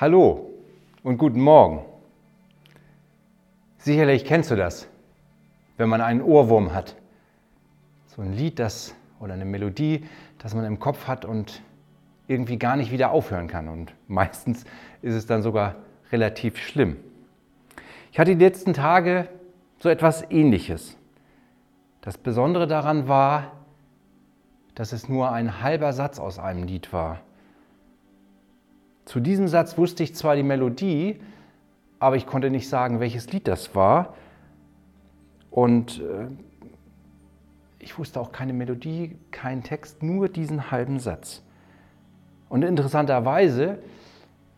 Hallo und guten Morgen. Sicherlich kennst du das, wenn man einen Ohrwurm hat. So ein Lied, das oder eine Melodie, das man im Kopf hat und irgendwie gar nicht wieder aufhören kann. Und meistens ist es dann sogar relativ schlimm. Ich hatte die letzten Tage so etwas Ähnliches. Das Besondere daran war, dass es nur ein halber Satz aus einem Lied war. Zu diesem Satz wusste ich zwar die Melodie, aber ich konnte nicht sagen, welches Lied das war. Und äh, ich wusste auch keine Melodie, keinen Text, nur diesen halben Satz. Und interessanterweise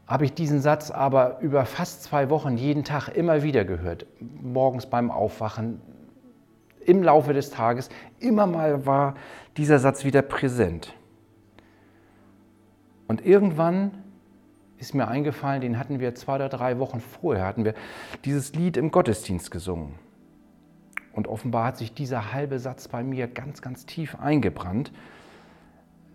habe ich diesen Satz aber über fast zwei Wochen jeden Tag immer wieder gehört. Morgens beim Aufwachen, im Laufe des Tages. Immer mal war dieser Satz wieder präsent. Und irgendwann ist mir eingefallen, den hatten wir zwei oder drei Wochen vorher, hatten wir dieses Lied im Gottesdienst gesungen. Und offenbar hat sich dieser halbe Satz bei mir ganz, ganz tief eingebrannt.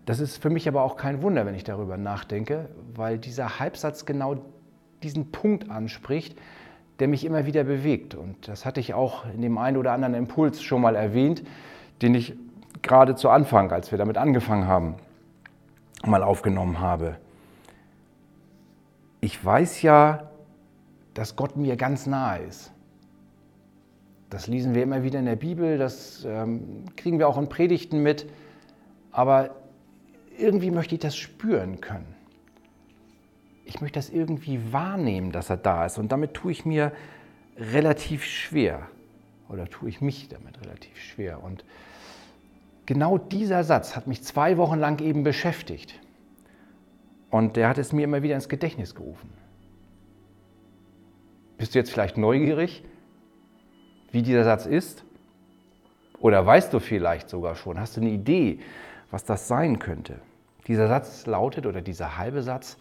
Das ist für mich aber auch kein Wunder, wenn ich darüber nachdenke, weil dieser Halbsatz genau diesen Punkt anspricht, der mich immer wieder bewegt. Und das hatte ich auch in dem einen oder anderen Impuls schon mal erwähnt, den ich gerade zu Anfang, als wir damit angefangen haben, mal aufgenommen habe. Ich weiß ja, dass Gott mir ganz nahe ist. Das lesen wir immer wieder in der Bibel, das ähm, kriegen wir auch in Predigten mit. Aber irgendwie möchte ich das spüren können. Ich möchte das irgendwie wahrnehmen, dass er da ist. Und damit tue ich mir relativ schwer. Oder tue ich mich damit relativ schwer. Und genau dieser Satz hat mich zwei Wochen lang eben beschäftigt. Und der hat es mir immer wieder ins Gedächtnis gerufen. Bist du jetzt vielleicht neugierig, wie dieser Satz ist? Oder weißt du vielleicht sogar schon, hast du eine Idee, was das sein könnte? Dieser Satz lautet, oder dieser halbe Satz,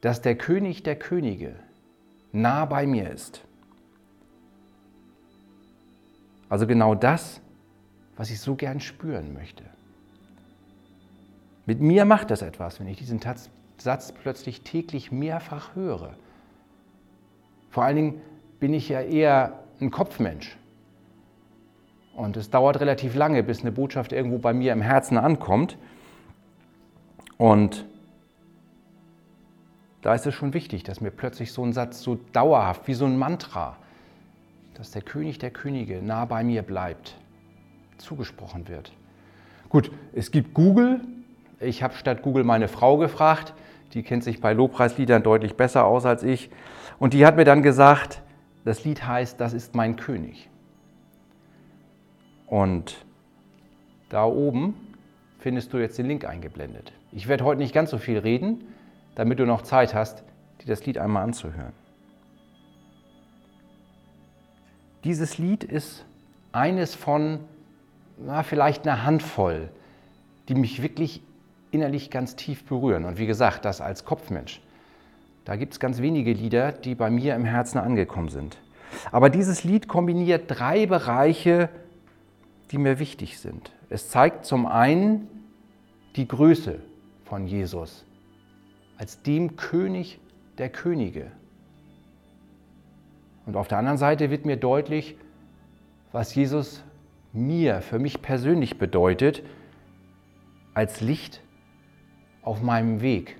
dass der König der Könige nah bei mir ist. Also genau das, was ich so gern spüren möchte. Mit mir macht das etwas, wenn ich diesen Satz plötzlich täglich mehrfach höre. Vor allen Dingen bin ich ja eher ein Kopfmensch. Und es dauert relativ lange, bis eine Botschaft irgendwo bei mir im Herzen ankommt. Und da ist es schon wichtig, dass mir plötzlich so ein Satz so dauerhaft, wie so ein Mantra, dass der König der Könige nah bei mir bleibt, zugesprochen wird. Gut, es gibt Google. Ich habe statt Google meine Frau gefragt. Die kennt sich bei Lobpreisliedern deutlich besser aus als ich. Und die hat mir dann gesagt, das Lied heißt, das ist mein König. Und da oben findest du jetzt den Link eingeblendet. Ich werde heute nicht ganz so viel reden, damit du noch Zeit hast, dir das Lied einmal anzuhören. Dieses Lied ist eines von na, vielleicht einer Handvoll, die mich wirklich innerlich ganz tief berühren. Und wie gesagt, das als Kopfmensch. Da gibt es ganz wenige Lieder, die bei mir im Herzen angekommen sind. Aber dieses Lied kombiniert drei Bereiche, die mir wichtig sind. Es zeigt zum einen die Größe von Jesus als dem König der Könige. Und auf der anderen Seite wird mir deutlich, was Jesus mir, für mich persönlich bedeutet, als Licht auf meinem Weg,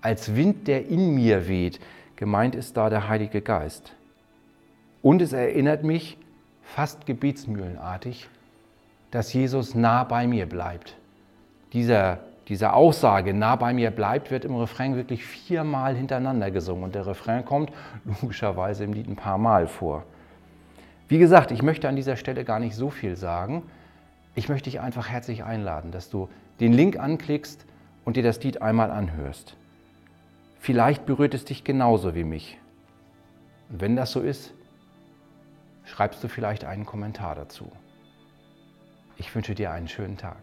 als Wind, der in mir weht. Gemeint ist da der Heilige Geist. Und es erinnert mich fast gebetsmühlenartig, dass Jesus nah bei mir bleibt. Dieser diese Aussage nah bei mir bleibt, wird im Refrain wirklich viermal hintereinander gesungen. Und der Refrain kommt logischerweise im Lied ein paar Mal vor. Wie gesagt, ich möchte an dieser Stelle gar nicht so viel sagen. Ich möchte dich einfach herzlich einladen, dass du den Link anklickst und dir das Lied einmal anhörst. Vielleicht berührt es dich genauso wie mich. Und wenn das so ist, schreibst du vielleicht einen Kommentar dazu. Ich wünsche dir einen schönen Tag.